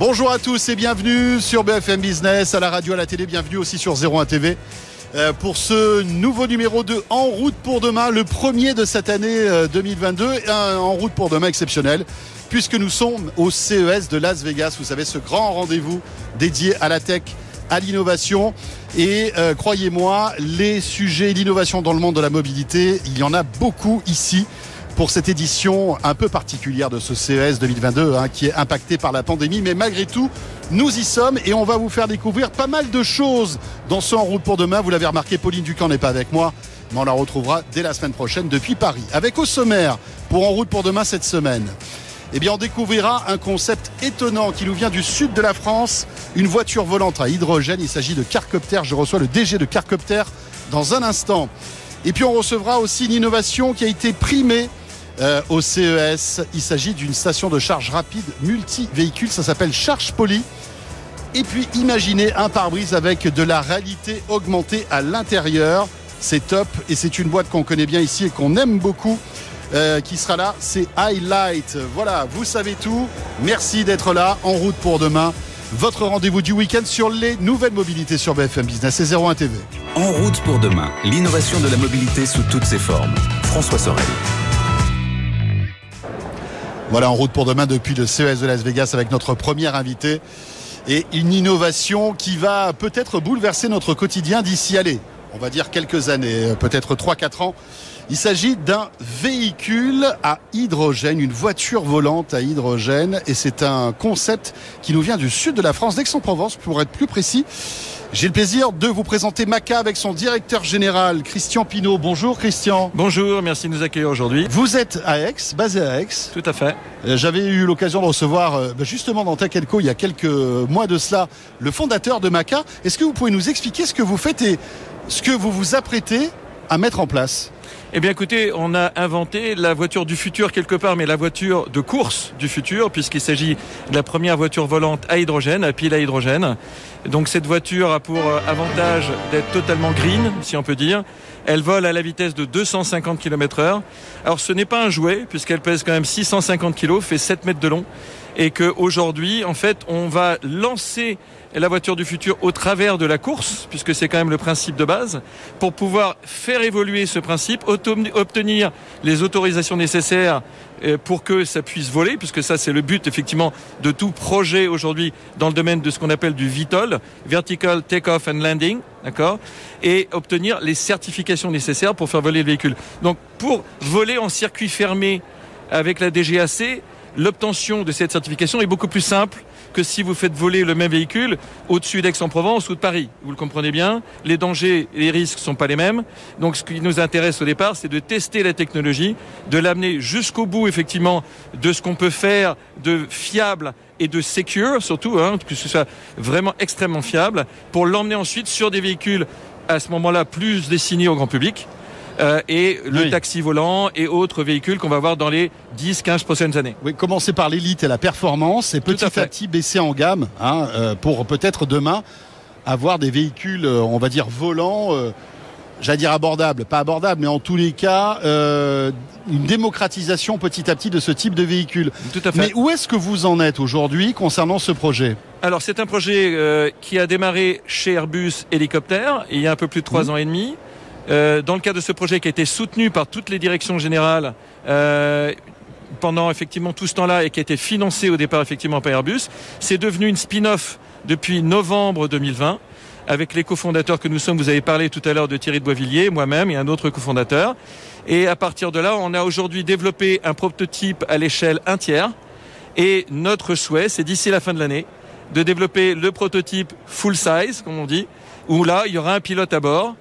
Bonjour à tous et bienvenue sur BFM Business, à la radio, à la télé, bienvenue aussi sur 01 TV euh, pour ce nouveau numéro de En route pour demain, le premier de cette année 2022, euh, un En route pour demain exceptionnel, puisque nous sommes au CES de Las Vegas, vous savez, ce grand rendez-vous dédié à la tech, à l'innovation. Et euh, croyez-moi, les sujets d'innovation dans le monde de la mobilité, il y en a beaucoup ici pour cette édition un peu particulière de ce CES 2022 hein, qui est impacté par la pandémie. Mais malgré tout, nous y sommes et on va vous faire découvrir pas mal de choses dans ce En route pour demain. Vous l'avez remarqué, Pauline Ducamp n'est pas avec moi, mais on la retrouvera dès la semaine prochaine depuis Paris. Avec au sommaire pour En route pour demain cette semaine. Eh bien, on découvrira un concept étonnant qui nous vient du sud de la France, une voiture volante à hydrogène. Il s'agit de Carcopter. Je reçois le DG de Carcopter dans un instant. Et puis, on recevra aussi une innovation qui a été primée euh, au CES. Il s'agit d'une station de charge rapide multi-véhicule. Ça s'appelle Charge Poly. Et puis imaginez un pare-brise avec de la réalité augmentée à l'intérieur. C'est top et c'est une boîte qu'on connaît bien ici et qu'on aime beaucoup. Euh, qui sera là, c'est Highlight. Voilà, vous savez tout. Merci d'être là. En route pour demain. Votre rendez-vous du week-end sur les nouvelles mobilités sur BFM Business et 01 TV. En route pour demain, l'innovation de la mobilité sous toutes ses formes. François Sorel. Voilà, en route pour demain depuis le CES de Las Vegas avec notre première invité et une innovation qui va peut-être bouleverser notre quotidien d'ici, allez, on va dire quelques années, peut-être 3-4 ans. Il s'agit d'un véhicule à hydrogène, une voiture volante à hydrogène et c'est un concept qui nous vient du sud de la France, d'Aix-en-Provence pour être plus précis. J'ai le plaisir de vous présenter Maca avec son directeur général, Christian Pinault. Bonjour Christian. Bonjour, merci de nous accueillir aujourd'hui. Vous êtes à Aix, basé à Aix. Tout à fait. Euh, j'avais eu l'occasion de recevoir euh, bah, justement dans Tech il y a quelques mois de cela le fondateur de Maca. Est-ce que vous pouvez nous expliquer ce que vous faites et ce que vous vous apprêtez à mettre en place? Eh bien écoutez, on a inventé la voiture du futur quelque part, mais la voiture de course du futur, puisqu'il s'agit de la première voiture volante à hydrogène, à pile à hydrogène. Donc cette voiture a pour euh, avantage d'être totalement green, si on peut dire. Elle vole à la vitesse de 250 km heure. Alors ce n'est pas un jouet, puisqu'elle pèse quand même 650 kg, fait 7 mètres de long. Et qu'aujourd'hui, en fait, on va lancer la voiture du futur au travers de la course, puisque c'est quand même le principe de base, pour pouvoir faire évoluer ce principe, obtenir les autorisations nécessaires euh, pour que ça puisse voler, puisque ça c'est le but effectivement de tout projet aujourd'hui dans le domaine de ce qu'on appelle du VTOL, Vertical Takeoff and Landing, d'accord, et obtenir les certifications nécessaires pour faire voler le véhicule. Donc pour voler en circuit fermé avec la DGAC, l'obtention de cette certification est beaucoup plus simple que si vous faites voler le même véhicule au-dessus d'Aix-en-Provence ou de Paris. Vous le comprenez bien, les dangers et les risques ne sont pas les mêmes. Donc ce qui nous intéresse au départ, c'est de tester la technologie, de l'amener jusqu'au bout effectivement de ce qu'on peut faire de fiable et de secure surtout, hein, que ce soit vraiment extrêmement fiable, pour l'emmener ensuite sur des véhicules à ce moment-là plus destinés au grand public. Euh, et le taxi volant et autres véhicules qu'on va voir dans les 10-15 prochaines années. Oui, commencer par l'élite et la performance et petit à, petit baisser en gamme hein, euh, pour peut-être demain avoir des véhicules, euh, on va dire, volants. J'allais dire abordables, pas abordables, mais en tous les cas, une démocratisation petit à petit de ce type de véhicule. Tout à fait. Mais où est-ce que vous en êtes aujourd'hui concernant ce projet? Alors c'est un projet qui a démarré chez Airbus Hélicoptère il y a un peu plus de trois mmh. ans et demi. Euh, dans le cadre de ce projet qui a été soutenu par toutes les directions générales euh, pendant effectivement tout ce temps-là et qui a été financé au départ effectivement par Airbus, c'est devenu une spin-off depuis novembre 2020 avec les cofondateurs que nous sommes. Vous avez parlé tout à l'heure de Thierry de Boisvilliers, moi-même et un autre cofondateur. Et à partir de là, on a aujourd'hui développé un prototype à l'échelle 1 tiers. Et notre souhait, c'est d'ici la fin de l'année, de développer le prototype full size, comme on dit, où là, il y aura un pilote à bord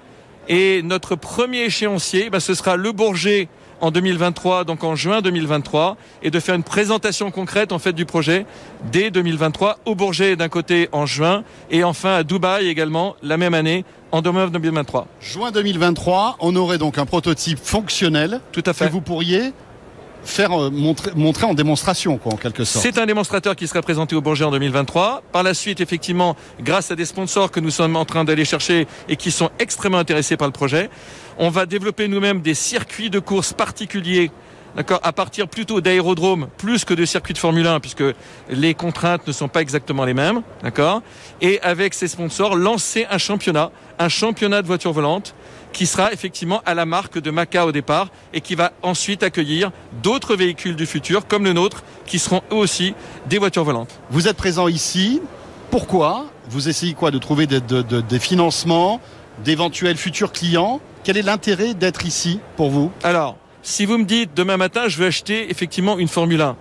et notre premier échéancier, bah, ce sera le Bourget en 2023, donc en juin 2023, et de faire une présentation concrète en fait du projet dès 2023 au Bourget d'un côté en juin et enfin à Dubaï également la même année en 2023. Juin 2023, on aurait donc un prototype fonctionnel. Tout à fait. Que vous pourriez faire euh, montrer, en démonstration, quoi, en quelque sorte. C'est un démonstrateur qui sera présenté au Bourget en 2023. Par la suite, effectivement, grâce à des sponsors que nous sommes en train d'aller chercher et qui sont extrêmement intéressés par le projet, on va développer nous-mêmes des circuits de course particuliers d'accord, à partir plutôt d'aérodromes plus que de circuits de Formule 1, puisque les contraintes ne sont pas exactement les mêmes, d'accord, et avec ses sponsors, lancer un championnat, un championnat de voitures volantes qui sera effectivement à la marque de Maca au départ et qui va ensuite accueillir d'autres véhicules du futur comme le nôtre qui seront eux aussi des voitures volantes. Vous êtes présent ici. Pourquoi Vous essayez quoi De trouver des, de- de- des financements, d'éventuels futurs clients? Quel est l'intérêt d'être ici pour vous? Alors, si vous me dites demain matin, je veux acheter effectivement une Formule 1,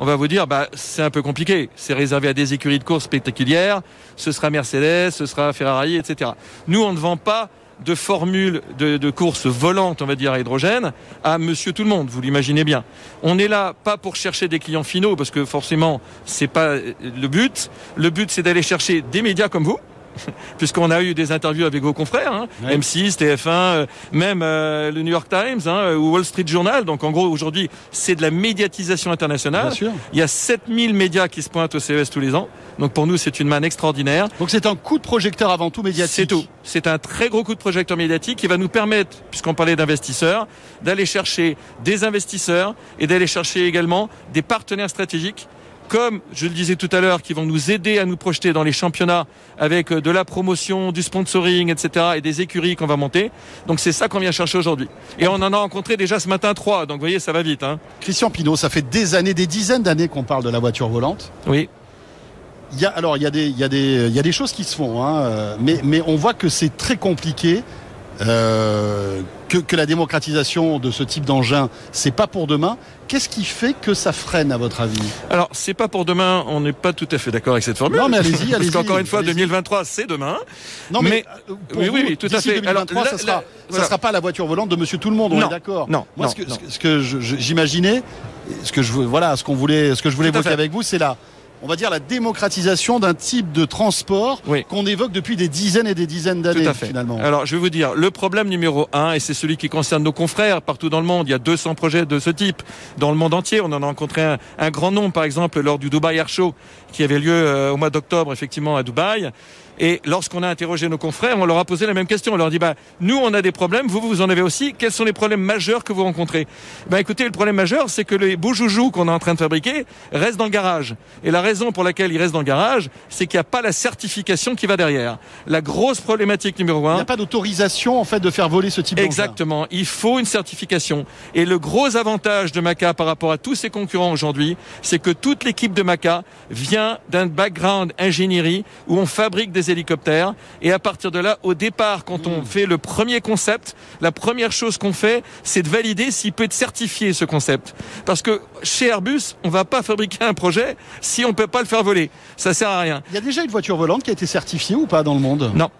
on va vous dire, bah, c'est un peu compliqué. C'est réservé à des écuries de course spectaculaires. Ce sera Mercedes, ce sera Ferrari, etc. Nous, on ne vend pas de formule de, de course volante, on va dire, à hydrogène, à monsieur tout le monde. Vous l'imaginez bien. On est là pas pour chercher des clients finaux, parce que forcément, c'est pas euh, le but. Le but, c'est d'aller chercher des médias comme vous. Puisqu'on a eu des interviews avec vos confrères, hein, Ouais. M6, TF1, euh, même euh, le New York Times hein, ou Wall Street Journal. Donc en gros, aujourd'hui, c'est de la médiatisation internationale. Bien sûr. Il y a 7000 médias qui se pointent au CES tous les ans. Donc pour nous, c'est une manne extraordinaire. Donc c'est un coup de projecteur avant tout médiatique. C'est tout. C'est un très gros coup de projecteur médiatique qui va nous permettre, puisqu'on parlait d'investisseurs, d'aller chercher des investisseurs et d'aller chercher également des partenaires stratégiques comme je le disais tout à l'heure, qui vont nous aider à nous projeter dans les championnats avec euh, de la promotion, du sponsoring, etc. et des écuries qu'on va monter. Donc c'est ça qu'on vient chercher aujourd'hui. Et on en a rencontré déjà ce matin trois. Donc vous voyez, ça va vite. Hein. Christian Pinault, ça fait des années, des dizaines d'années qu'on parle de la voiture volante. Oui. Il y a, alors il y a des, il y a des, il y a des choses qui se font, hein, euh, mais, mais on voit que c'est très compliqué. Euh, que, que la démocratisation de ce type d'engin, c'est pas pour demain. Qu'est-ce qui fait que ça freine à votre avis? Alors, c'est pas pour demain, on n'est pas tout à fait d'accord avec cette formule. Non, mais allez-y, Parce allez-y, qu'encore une fois, allez-y. 2023, c'est demain. Non, mais, Mais- euh, pour oui, vous, oui, tout à fait. 2023, Alors, ça là- sera, là, ça sera pas la voiture volante de Monsieur Tout le Monde. On Non, est d'accord. non, Moi, non, ce que, j'imaginais, ce que je voilà, ce qu'on voulait, ce que je voulais évoquer avec vous, c'est la, on va dire la démocratisation d'un type de transport Oui. qu'on évoque depuis des dizaines et des dizaines d'années finalement. Alors, je vais vous dire, le problème numéro un, et c'est celui qui concerne nos confrères partout dans le monde, il y a 200 projets de ce type dans le monde entier. On en a rencontré un, un grand nombre, par exemple, lors du Dubai Air Show, qui avait lieu euh, au mois d'octobre, effectivement, à Dubaï. Et lorsqu'on a interrogé nos confrères, on leur a posé la même question. On leur dit, bah, nous, on a des problèmes, vous, vous en avez aussi. Quels sont les problèmes majeurs que vous rencontrez? Ben, écoutez, le problème majeur, c'est que les beaux joujoux qu'on est en train de fabriquer restent dans le garage. Et la raison pour laquelle ils restent dans le garage, c'est qu'il n'y a pas la certification qui va derrière. La grosse problématique numéro Il un, n'y a pas d'autorisation en fait de faire voler ce type d'engin. Exactement. Il faut une certification. Et le gros avantage de Maca par rapport à tous ses concurrents aujourd'hui, c'est que toute l'équipe de Maca vient d'un background ingénierie où on fabrique des hélicoptères. Et à partir de là, au départ, quand on fait le premier concept, la première chose qu'on fait, c'est de valider s'il peut être certifié ce concept. Parce que chez Airbus, on va pas fabriquer un projet si on peut pas le faire voler. Ça sert à rien. Il y a déjà une voiture volante qui a été certifiée ou pas dans le monde? Non.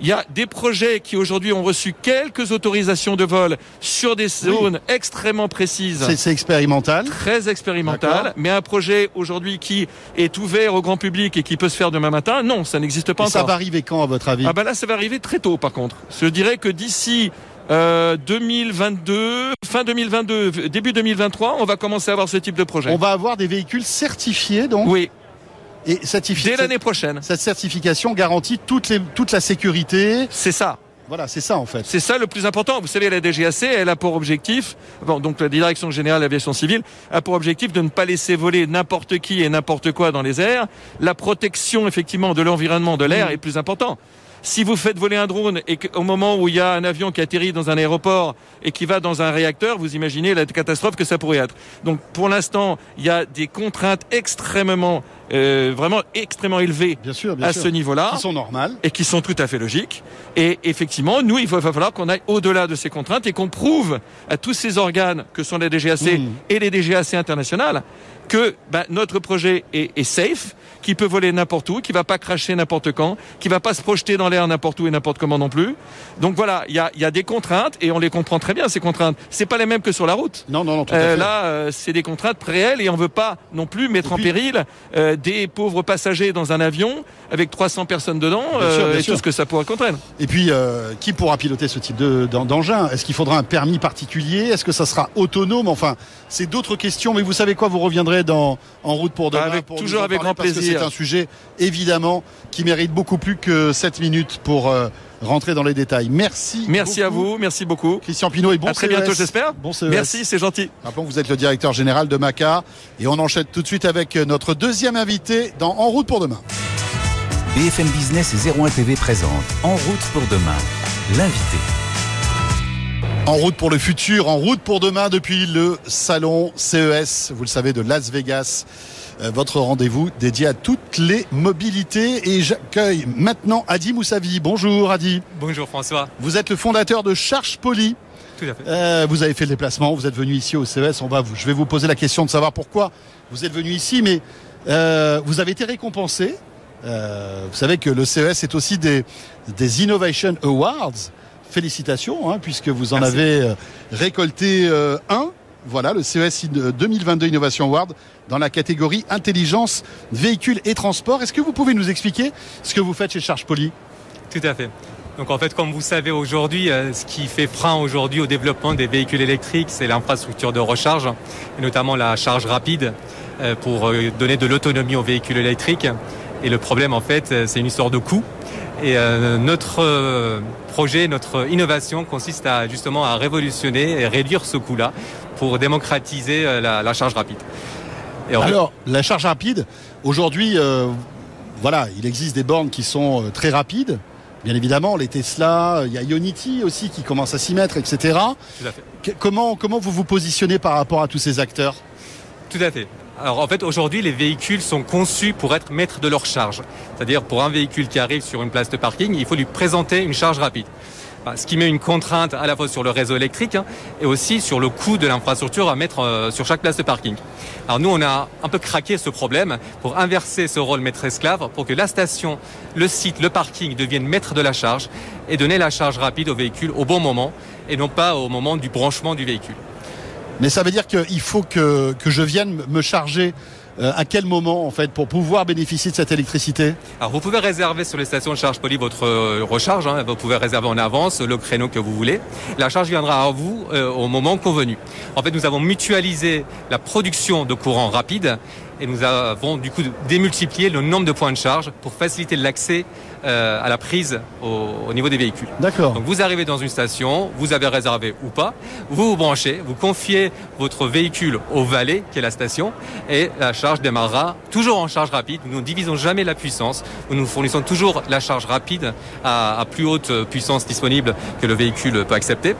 Il y a des projets qui aujourd'hui ont reçu quelques autorisations de vol sur des zones extrêmement précises. C'est expérimental. Très expérimentales, D'accord. mais un projet aujourd'hui qui est ouvert au grand public et qui peut se faire demain matin, non, ça n'existe pas Et ça encore. va arriver quand à votre avis? Ah bah là, ça va arriver très tôt par contre. Je dirais que d'ici euh, 2022, fin 2022, début 2023, on va commencer à avoir ce type de projet. On va avoir des véhicules certifiés donc? Oui, et dès l'année prochaine. Cette certification garantit toute, les, toute la sécurité. C'est ça. Voilà, c'est ça en fait. C'est ça le plus important. Vous savez, la DGAC, elle a pour objectif, bon, donc la Direction Générale de l'Aviation Civile, a pour objectif de ne pas laisser voler n'importe qui et n'importe quoi dans les airs. La protection, effectivement, de l'environnement de l'air est plus important. Si vous faites voler un drone et qu'au moment où il y a un avion qui atterrit dans un aéroport et qui va dans un réacteur, vous imaginez la catastrophe que ça pourrait être. Donc pour l'instant, il y a des contraintes extrêmement, euh, vraiment extrêmement élevées Bien sûr, bien à sûr. ce niveau-là Qui sont normales. et qui sont tout à fait logiques. Et effectivement, nous, il va va falloir qu'on aille au-delà de ces contraintes et qu'on prouve à tous ces organes que sont la DGAC Mhm. et les DGAC internationales que ben, notre projet est, est safe, qui peut voler n'importe où, qui va pas cracher n'importe quand, qui va pas se projeter dans l'air n'importe où et n'importe comment non plus. Donc voilà, il y a, il y a des contraintes et on les comprend très bien ces contraintes. C'est pas les mêmes que sur la route. Non, non, non, tout à Euh, fait. là, euh, c'est des contraintes réelles et on veut pas non plus mettre Et en péril euh, des pauvres passagers dans un avion avec 300 personnes dedans Bien sûr, euh, bien et sûr. tout ce que ça pourrait contraindre. Et puis, euh, qui pourra piloter ce type de- d'en- d'engin? Est-ce qu'il faudra un permis particulier? Est-ce que ça sera autonome? Enfin, c'est d'autres questions. Mais vous savez quoi? Vous reviendrez dans en route pour demain Avec- pour toujours avec grand parce plaisir. C'est un sujet évidemment qui mérite beaucoup plus que 7 minutes pour euh, rentrer dans les détails. Merci. Merci à vous, merci beaucoup. Christian Pinot et bon à très CES. bientôt, j'espère. Bon CES. Merci, c'est gentil. Rappelons que vous êtes le directeur général de Maca et on enchaîne tout de suite avec notre deuxième invité dans En route pour demain. BFM Business et 01 TV présente En route pour demain. L'invité. En route pour le futur, en route pour demain depuis le salon CES, vous le savez, de Las Vegas. Euh, Votre rendez-vous dédié à toutes les mobilités. Et j'accueille maintenant Adi Moussavi. Bonjour Adi. Bonjour François. Vous êtes le fondateur de Charge Poly. Tout à fait. Euh, vous avez fait le déplacement, vous êtes venu ici au CES. On va, vous- je vais vous poser la question de savoir pourquoi vous êtes venu ici, mais euh, vous avez été récompensé. Euh, vous savez que le CES est aussi des, des Innovation Awards. Félicitations, hein, puisque vous en Merci. avez euh, récolté euh, un. Voilà, le CES in- 2022 Innovation Award dans la catégorie intelligence, véhicules et transport. Est-ce que vous pouvez nous expliquer ce que vous faites chez Charge Poly? Tout à fait. Donc en fait, comme vous savez aujourd'hui, euh, ce qui fait frein aujourd'hui au développement des véhicules électriques, c'est l'infrastructure de recharge, et notamment la charge rapide euh, pour euh, donner de l'autonomie aux véhicules électriques. Et le problème, en fait, c'est une histoire de coût. Et euh, notre euh, projet, notre innovation consiste à justement à révolutionner et réduire ce coût-là pour démocratiser euh, la, la charge rapide. Et Alors, la charge rapide, aujourd'hui, euh, voilà, il existe des bornes qui sont euh, très rapides. Bien évidemment, les Tesla, il y a Ionity aussi qui commence à s'y mettre, etc. tout à fait. Comment, comment vous vous positionnez par rapport à tous ces acteurs? Tout à fait. Alors en fait aujourd'hui les véhicules sont conçus pour être maîtres de leur charge. C'est-à-dire pour un véhicule qui arrive sur une place de parking, il faut lui présenter une charge rapide. Ce qui met une contrainte à la fois sur le réseau électrique hein, et aussi sur le coût de l'infrastructure à mettre euh, sur chaque place de parking. Alors nous on a un peu craqué ce problème pour inverser ce rôle maître-esclave pour que la station, le site, le parking deviennent maîtres de la charge et donner la charge rapide au véhicule au bon moment et non pas au moment du branchement du véhicule. Mais ça veut dire qu'il faut que, je vienne me charger euh, à quel moment, en fait, pour pouvoir bénéficier de cette électricité? Alors vous pouvez réserver sur les stations de charge Poly votre euh, recharge, hein. vous pouvez réserver en avance le créneau que vous voulez. La charge viendra à vous euh, au moment convenu. En fait, nous avons mutualisé la production de courant rapide et nous avons du coup démultiplié le nombre de points de charge pour faciliter l'accès euh, à la prise au, au niveau des véhicules. D'accord. Donc vous arrivez dans une station, vous avez réservé ou pas, vous vous branchez, vous confiez votre véhicule au valet, qui est la station, et la charge démarrera toujours en charge rapide. Nous ne divisons jamais la puissance, nous nous fournissons toujours la charge rapide à, à plus haute puissance disponible que le véhicule peut accepter,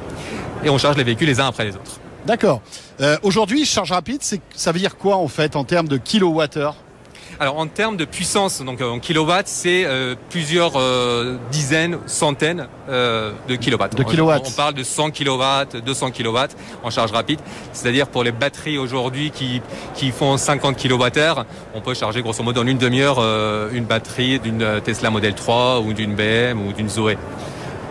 et on charge les véhicules les uns après les autres. D'accord. Euh, Aujourd'hui, charge rapide, c'est, ça veut dire quoi, en fait, en termes de kilowattheure Alors en termes de puissance, donc euh, en kilowatts, c'est euh, plusieurs euh, dizaines, centaines euh, de kilowatts. De On- kilowatts. On, parle de 100 kilowatts, 200 kilowatts en charge rapide. C'est-à-dire pour les batteries aujourd'hui qui, qui font 50 kilowattheures, on peut charger grosso modo en une demi-heure une batterie d'une Tesla Model 3 ou d'une BM ou d'une Zoé.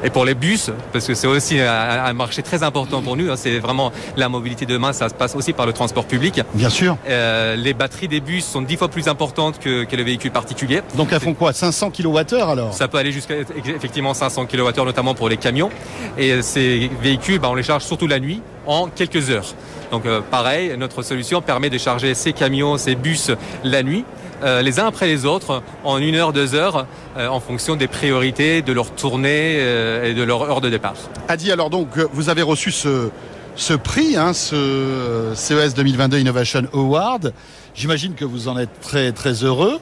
Et pour les bus, parce que c'est aussi un, marché très important pour nous, hein, c'est vraiment la mobilité de demain, ça se passe aussi par le transport public. Bien sûr. Euh, les batteries des bus sont dix fois plus importantes que, que les véhicules particuliers. Donc, elles font quoi 500 kilowattheures, alors? Ça peut aller jusqu'à effectivement 500 kWh notamment pour les camions. Et ces véhicules, bah, on les charge surtout la nuit en quelques heures. Donc euh, pareil, notre solution permet de charger ces camions, ces bus la nuit, euh, les uns après les autres, en une heure, deux heures, euh, en fonction des priorités, de leur tournée euh, et de leur heure de départ. Adi, alors donc, vous avez reçu ce, ce prix, hein, ce CES 2022 Innovation Award. J'imagine que vous en êtes très, très heureux.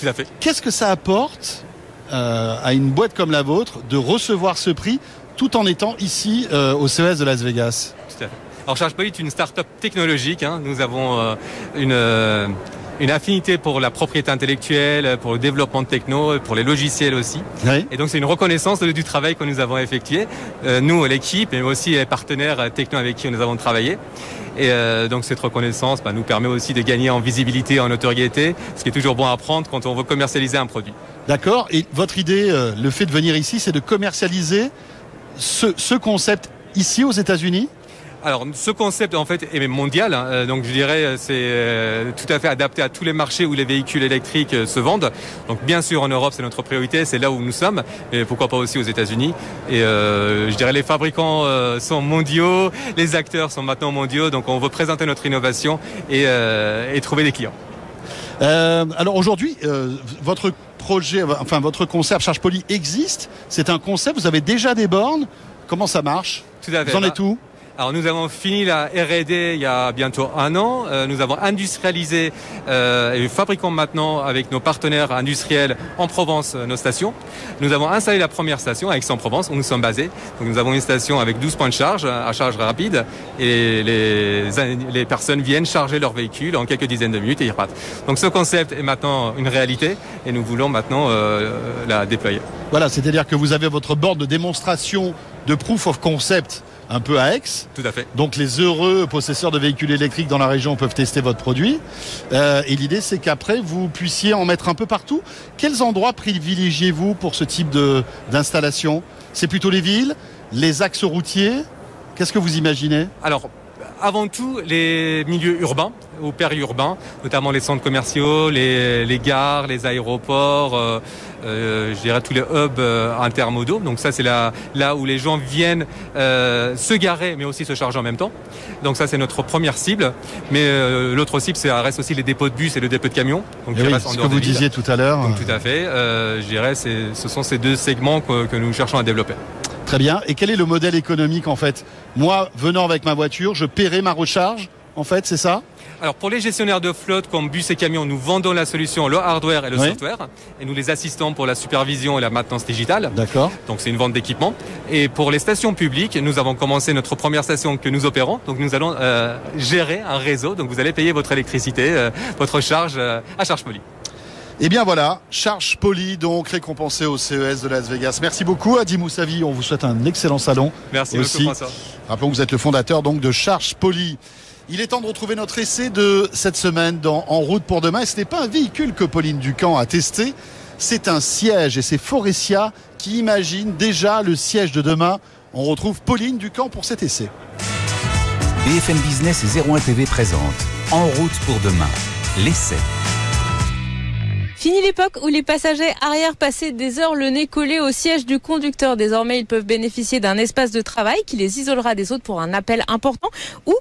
Tout à fait. Qu'est-ce que ça apporte à une boîte comme la vôtre de recevoir ce prix tout en étant ici au CES de Las Vegas? Tout à fait. Alors ChargePoly est une start-up technologique. hein. Nous avons une, une affinité pour la propriété intellectuelle, pour le développement de techno, pour les logiciels aussi. Oui. Et donc c'est une reconnaissance du travail que nous avons effectué, euh, nous, l'équipe, mais aussi les partenaires euh, techno avec qui nous avons travaillé. Et euh, donc cette reconnaissance bah, nous permet aussi de gagner en visibilité, en notoriété, ce qui est toujours bon à prendre quand on veut commercialiser un produit. D'accord. Et votre idée, euh, le fait de venir ici, c'est de commercialiser ce, ce concept ici aux États-Unis? Alors, ce concept, en fait, est mondial. Hein. Euh, donc, je dirais, c'est euh, tout à fait adapté à tous les marchés où les véhicules électriques euh, se vendent. Donc, bien sûr, en Europe, c'est notre priorité. C'est là où nous sommes. Et pourquoi pas aussi aux États-Unis. Et je dirais, les fabricants sont mondiaux. Les acteurs sont maintenant mondiaux. Donc, on veut présenter notre innovation et, et trouver des clients. alors, aujourd'hui, votre projet, enfin, votre concept Charge Poly existe. C'est un concept. Vous avez déjà des bornes. Comment ça marche? Tout à fait. Vous en êtes bah, où? Alors nous avons fini la R&D il y a bientôt un an. Euh, nous avons industrialisé euh, et fabriquons maintenant avec nos partenaires industriels en Provence euh, nos stations. Nous avons installé la première station à Aix-en-Provence où nous sommes basés. Donc nous avons une station avec 12 points de charge à charge rapide et les, les personnes viennent charger leur véhicule en quelques dizaines de minutes et ils repartent. Donc ce concept est maintenant une réalité et nous voulons maintenant euh, la déployer. Voilà, c'est-à-dire que vous avez votre bord de démonstration de proof of concept un peu à Aix. Tout à fait. Donc les heureux possesseurs de véhicules électriques dans la région peuvent tester votre produit. Euh, et l'idée, c'est qu'après, vous puissiez en mettre un peu partout. Quels endroits privilégiez-vous pour ce type d'installation? C'est plutôt les villes, les axes routiers? Qu'est-ce que vous imaginez? Alors, avant tout les milieux urbains ou périurbains, notamment les centres commerciaux, les, gares, les aéroports, euh, euh, je dirais tous les hubs euh, intermodaux. Donc ça c'est là, là où les gens viennent se garer mais aussi se charger en même temps. Donc ça c'est notre première cible. Mais l'autre cible c'est reste aussi les dépôts de bus et le dépôt de camions. Donc eh ce que vous disiez tout à l'heure. Tout à fait. je dirais ce sont ces deux segments que nous cherchons à développer. Très bien. Et quel est le modèle économique en fait? Moi, venant avec ma voiture, je paierai ma recharge en fait, c'est ça alors pour les gestionnaires de flotte comme bus et camions, nous vendons la solution, le hardware et le software, et nous les assistons pour la supervision et la maintenance digitale. D'accord. Donc c'est une vente d'équipement. Et pour les stations publiques, nous avons commencé notre première station que nous opérons. Donc nous allons euh, gérer un réseau. Donc vous allez payer votre électricité, euh, votre charge euh, à charge polie. Et eh bien voilà, charge polie donc récompensée au CES de Las Vegas. Merci beaucoup Adi Moussavi, on vous souhaite un excellent salon. Merci aussi. beaucoup Rappelons que vous êtes le fondateur donc de Charge Poly. Il est temps de retrouver notre essai de cette semaine dans En route pour demain. Et ce n'est pas un véhicule que Pauline Ducamp a testé, c'est un siège et c'est Forestia qui imagine déjà le siège de demain. On retrouve Pauline Ducamp pour cet essai. BFM Business et 01 TV présente En route pour demain, l'essai. Fini l'époque où les passagers arrière passaient des heures le nez collé au siège du conducteur. Désormais, ils peuvent bénéficier d'un espace de travail qui les isolera des autres pour un appel important ou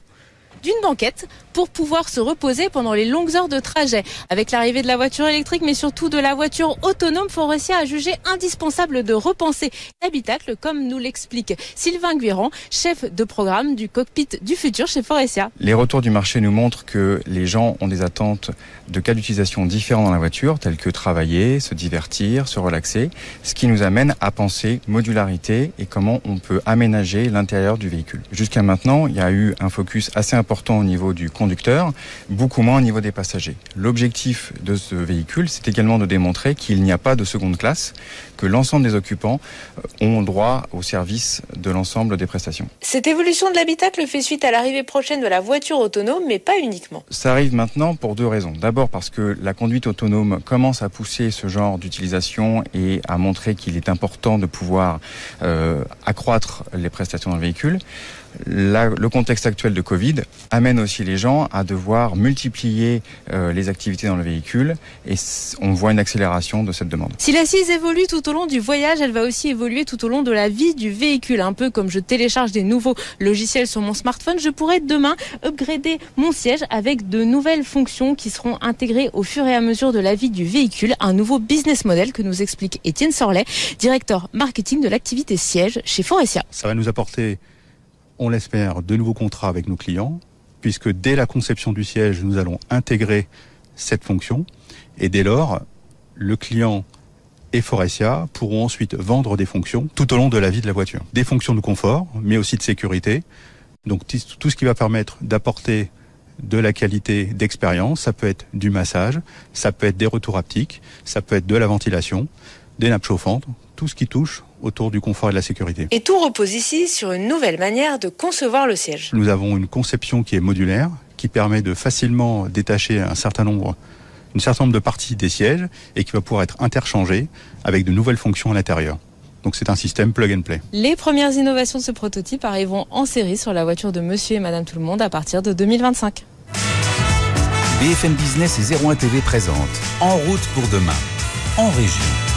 d'une banquette pour pouvoir se reposer pendant les longues heures de trajet. Avec l'arrivée de la voiture électrique, mais surtout de la voiture autonome, Forestia a jugé indispensable de repenser l'habitacle, comme nous l'explique Sylvain Guéran, chef de programme du cockpit du futur chez Forestia. Les retours du marché nous montrent que les gens ont des attentes de cas d'utilisation différents dans la voiture, tels que travailler, se divertir, se relaxer, ce qui nous amène à penser modularité et comment on peut aménager l'intérieur du véhicule. Jusqu'à maintenant, il y a eu un focus assez important au niveau du conducteur, beaucoup moins au niveau des passagers. L'objectif de ce véhicule, c'est également de démontrer qu'il n'y a pas de seconde classe, que l'ensemble des occupants euh, ont droit au service de l'ensemble des prestations. Cette évolution de l'habitacle fait suite à l'arrivée prochaine de la voiture autonome, mais pas uniquement. Ça arrive maintenant pour deux raisons. D'abord parce que la conduite autonome commence à pousser ce genre d'utilisation et à montrer qu'il est important de pouvoir euh, accroître les prestations dans le véhicule le contexte actuel de Covid amène aussi les gens à devoir multiplier euh, les activités dans le véhicule et on voit une accélération de cette demande. Si l'assise évolue tout au long du voyage, elle va aussi évoluer tout au long de la vie du véhicule. Un peu comme je télécharge des nouveaux logiciels sur mon smartphone, je pourrais demain upgrader mon siège avec de nouvelles fonctions qui seront intégrées au fur et à mesure de la vie du véhicule. Un nouveau business model que nous explique Étienne Sorlet, directeur marketing de l'activité siège chez Forestia. Ça va nous apporter on l'espère, de nouveaux contrats avec nos clients, puisque dès la conception du siège, nous allons intégrer cette fonction. Et dès lors, le client et Forestia pourront ensuite vendre des fonctions tout au long de la vie de la voiture. Des fonctions de confort, mais aussi de sécurité. Donc tout ce qui va permettre d'apporter de la qualité d'expérience, ça peut être du massage, ça peut être des retours haptiques, ça peut être de la ventilation, des nappes chauffantes, tout ce qui touche autour du confort et de la sécurité. Et tout repose ici sur une nouvelle manière de concevoir le siège. Nous avons une conception qui est modulaire, qui permet de facilement détacher un certain nombre un certain nombre de parties des sièges et qui va pouvoir être interchangée avec de nouvelles fonctions à l'intérieur. Donc c'est un système plug and play. Les premières innovations de ce prototype arriveront en série sur la voiture de Monsieur et Madame Tout le Monde à partir de 2025. BFM Business et 01 TV présente En route pour demain,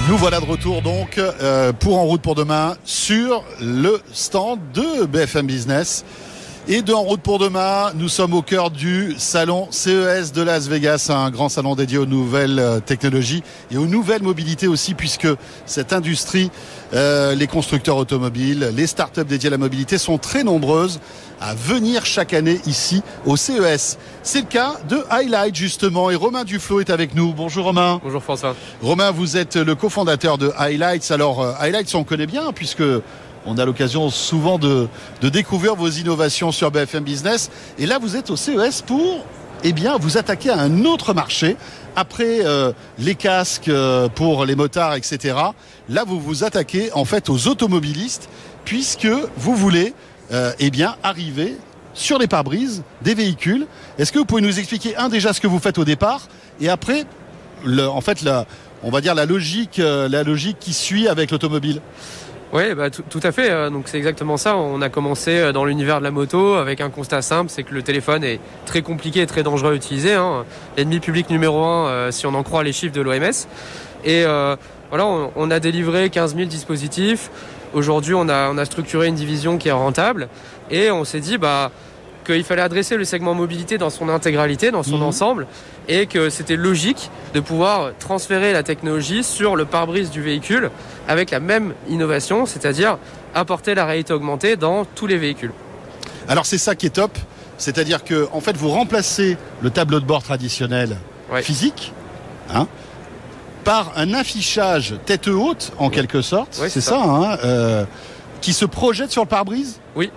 Nous voilà de retour donc euh, pour En route pour demain sur le stand de BFM Business. Et de En route pour demain, nous sommes au cœur du salon CES de Las Vegas, un grand salon dédié aux nouvelles euh, technologies et aux nouvelles mobilités aussi, puisque cette industrie, euh, les constructeurs automobiles, les startups dédiées à la mobilité sont très nombreuses à venir chaque année ici au CES. C'est le cas de Highlight justement et Romain Duflo est avec nous. Bonjour Romain. Bonjour François. Romain, vous êtes le cofondateur de Highlights. Alors euh, Highlights, on connaît bien puisque on a l'occasion souvent de, découvrir vos innovations sur BFM Business. Et là, vous êtes au CES pour, eh bien, vous attaquer à un autre marché. Après euh, les casques euh, pour les motards, etc. Là, vous vous attaquez en fait aux automobilistes puisque vous voulez, euh, eh bien, arriver sur les pare-brises des véhicules. Est-ce que vous pouvez nous expliquer un déjà ce que vous faites au départ et après, en fait, on va dire la logique, la logique qui suit avec l'automobile? Oui, bah, tout, à fait. euh, Donc c'est exactement ça. On a commencé euh, dans l'univers de la moto avec un constat simple, c'est que le téléphone est très compliqué et très dangereux à utiliser. Hein. L'ennemi public numéro un, euh, si on en croit les chiffres de l'OMS. Et euh, voilà, on, on, a délivré 15 000 dispositifs. Aujourd'hui, on a, on a structuré une division qui est rentable. Et on s'est dit, bah qu'il fallait adresser le segment mobilité dans son intégralité, dans son mmh. ensemble, et que c'était logique de pouvoir transférer la technologie sur le pare-brise du véhicule avec la même innovation, c'est-à-dire apporter la réalité augmentée dans tous les véhicules. Alors c'est ça qui est top, c'est-à-dire que en fait vous remplacez le tableau de bord traditionnel ouais. physique, hein, par un affichage tête haute en quelque sorte, ouais, c'est ça, ça hein, euh, qui se projette sur le pare-brise? Oui,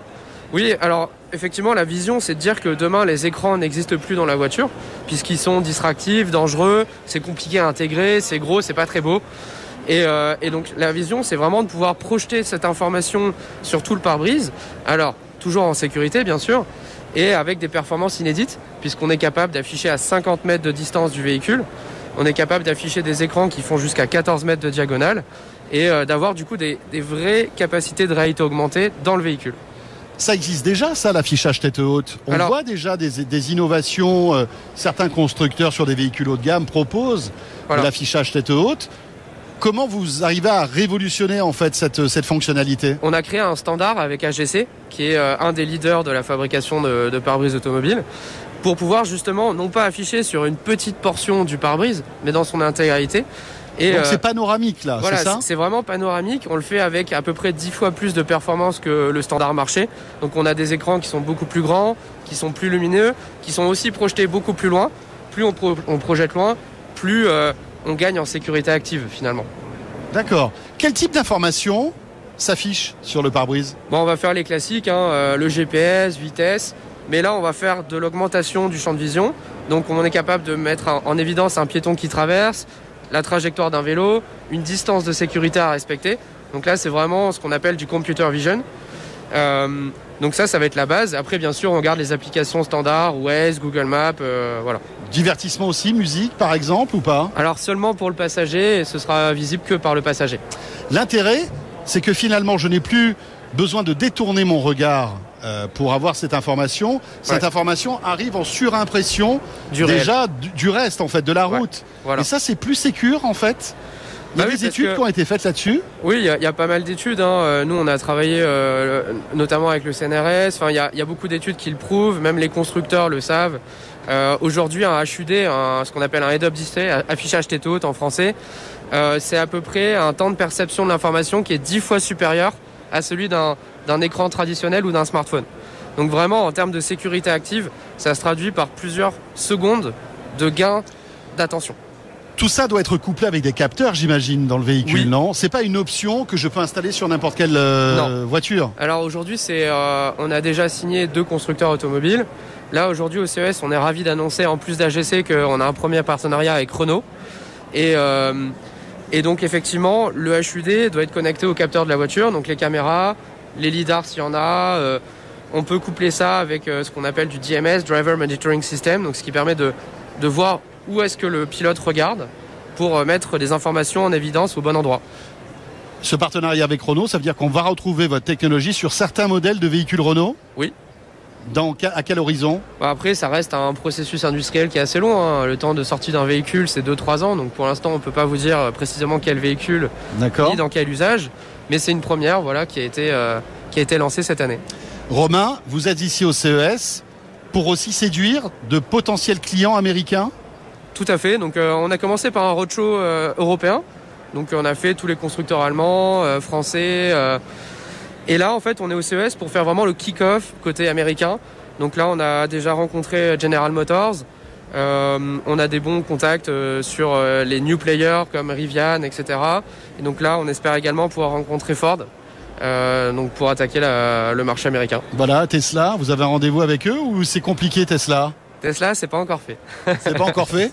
oui. Alors effectivement, la vision, c'est de dire que demain, les écrans n'existent plus dans la voiture, puisqu'ils sont distractifs, dangereux, c'est compliqué à intégrer, c'est gros, c'est pas très beau. Et, euh, et, donc, la vision, c'est vraiment de pouvoir projeter cette information sur tout le pare-brise. Alors, toujours en sécurité, bien sûr, et avec des performances inédites, puisqu'on est capable d'afficher à 50 mètres de distance du véhicule. On est capable d'afficher des écrans qui font jusqu'à 14 mètres de diagonale et euh, d'avoir du coup des, des vraies capacités de réalité augmentée dans le véhicule. Ça existe déjà, ça, l'affichage tête haute. On Alors, voit déjà des, des innovations. Euh, certains constructeurs sur des véhicules haut de gamme proposent voilà. l'affichage tête haute. Comment vous arrivez à révolutionner en fait cette, cette, fonctionnalité? On a créé un standard avec AGC, qui est euh, un des leaders de la fabrication de, de pare-brise automobile, pour pouvoir justement non pas afficher sur une petite portion du pare-brise, mais dans son intégralité. Et Donc euh, c'est panoramique là, voilà, c'est ça C'est vraiment panoramique. On le fait avec à peu près 10 fois plus de performance que le standard marché. Donc on a des écrans qui sont beaucoup plus grands, qui sont plus lumineux, qui sont aussi projetés beaucoup plus loin. Plus on, pro on projette loin, plus euh, on gagne en sécurité active finalement. D'accord. Quel type d'information s'affiche sur le pare-brise? Bon, On va faire les classiques, hein, euh, le GPS, vitesse. Mais là, on va faire de l'augmentation du champ de vision. Donc on est capable de mettre en évidence un piéton qui traverse, la trajectoire d'un vélo, une distance de sécurité à respecter. Donc là, c'est vraiment ce qu'on appelle du computer vision. Euh, donc ça, ça va être la base. Après, bien sûr, on garde les applications standards, Waze, Google Maps, euh, voilà. Divertissement aussi, musique par exemple ou pas? Alors seulement pour le passager, et ce sera visible que par le passager. L'intérêt, c'est que finalement, je n'ai plus besoin de détourner mon regard euh, pour avoir cette information. Cette Ouais. information arrive en surimpression Du déjà du, du reste en fait de la Ouais. route. Voilà. Et ça, c'est plus sécure en fait. Il y a Bah oui, des parce études que- qui ont été faites là-dessus. Oui, il y, a- il y a pas mal d'études. hein. Euh, Nous, on a travaillé euh, notamment avec le CNRS. Enfin, il y a, il y a beaucoup d'études qui le prouvent. Même les constructeurs le savent. Euh, Aujourd'hui, un HUD, un- ce qu'on appelle un head-up display, affichage tête haute en français, euh, c'est à peu près un temps de perception de l'information qui est dix fois supérieur à celui d'un d'un écran traditionnel ou d'un smartphone. Donc vraiment, en termes de sécurité active, ça se traduit par plusieurs secondes de gain d'attention. Tout ça doit être couplé avec des capteurs, j'imagine, dans le véhicule, Oui. non? C'est pas une option que je peux installer sur n'importe quelle euh, voiture? Alors aujourd'hui, c'est, euh, on a déjà signé deux constructeurs automobiles. Là, aujourd'hui, au CES, on est ravi d'annoncer, en plus d'AGC, qu'on a un premier partenariat avec Renault. Et, euh, et donc, effectivement, le HUD doit être connecté au capteur de la voiture, donc les caméras, les lidars s'il y en a. euh, on peut coupler ça avec euh, ce qu'on appelle du DMS, Driver Monitoring System, donc ce qui permet de, de voir où est-ce que le pilote regarde pour euh, mettre des informations en évidence au bon endroit. Ce partenariat avec Renault, ça veut dire qu'on va retrouver votre technologie sur certains modèles de véhicules Renault Oui. Dans, à quel horizon? Bah, Après, ça reste un processus industriel qui est assez long. hein. Le temps de sortie d'un véhicule, c'est 2-3 ans. Donc pour l'instant, on ne peut pas vous dire précisément quel véhicule ni dans quel usage. Mais c'est une première voilà, qui, a été, euh, qui a été lancée cette année. Romain, vous êtes ici au CES pour aussi séduire de potentiels clients américains? Tout à fait. Donc, euh, on a commencé par un roadshow euh, européen. Donc, on a fait tous les constructeurs allemands, euh, français. euh, et là, en fait, on est au CES pour faire vraiment le kick-off côté américain. Donc là, on a déjà rencontré General Motors. Euh, on a des bons contacts euh, sur euh, les new players comme Rivian, etc. Et donc là, on espère également pouvoir rencontrer Ford. donc pour attaquer la- le marché américain. Voilà, Tesla, vous avez un rendez-vous avec eux ou c'est compliqué Tesla? Tesla, c'est pas encore fait. C'est pas encore fait?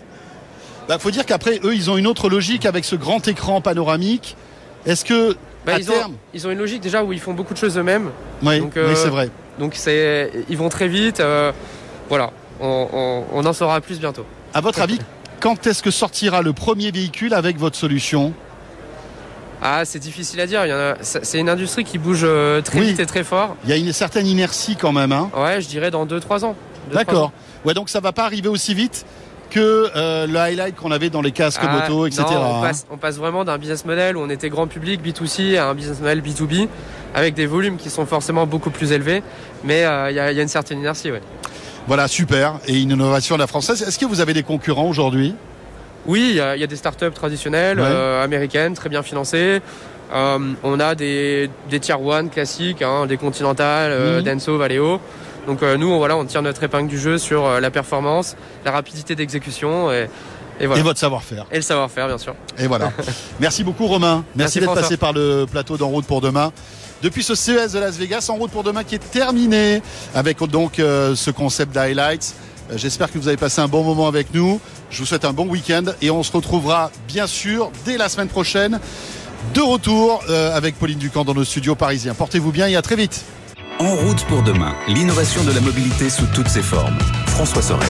Bah faut dire qu'après eux ils ont une autre logique avec ce grand écran panoramique. Est-ce que Bah, à ils, terme ont, ils ont une logique déjà où ils font beaucoup de choses eux-mêmes. Oui, donc, oui, c'est vrai. Donc ils vont très vite. voilà, on, on- on en saura plus bientôt. À votre avis, quand est-ce que sortira le premier véhicule avec votre solution? Ah, c'est difficile à dire. C'est une industrie qui bouge euh, très Oui. vite et très fort. Il y a une certaine inertie quand même. Hein Ouais, je dirais dans 2-3 ans. Deux, trois D'accord. Ouais, donc ça va pas arriver aussi vite que euh, le highlight qu'on avait dans les casques Ah, moto, etc. non, on, hein. passe, on passe vraiment d'un business model où on était grand public B2C à un business model B2B avec des volumes qui sont forcément beaucoup plus élevés. Mais euh, il y, y a une certaine inertie. Ouais. Voilà, super. Et une innovation à la française. Est-ce que vous avez des concurrents aujourd'hui? Oui, il y, a- des startups traditionnelles, Ouais. euh, américaines, très bien financées. Euh, on a des, des tier 1 classiques, hein, des Continental, euh, Mhm. Denso, Valeo. Donc nous, on, voilà, on tire notre épingle du jeu sur la performance, la rapidité d'exécution et, et voilà. Et votre savoir-faire. Et le savoir-faire, bien sûr. Et voilà. Merci beaucoup Romain. Merci, Merci, d'être passé par le plateau d'En route pour demain. Depuis ce CES de Las Vegas, En route pour demain qui est terminé avec donc euh, ce concept d'highlights. Euh, J'espère que vous avez passé un bon moment avec nous. Je vous souhaite un bon week-end et on se retrouvera bien sûr dès la semaine prochaine de retour euh, avec Pauline Ducamp dans nos studios parisiens. Portez-vous bien et à très vite. En route pour demain, l'innovation de la mobilité sous toutes ses formes. François Sorel.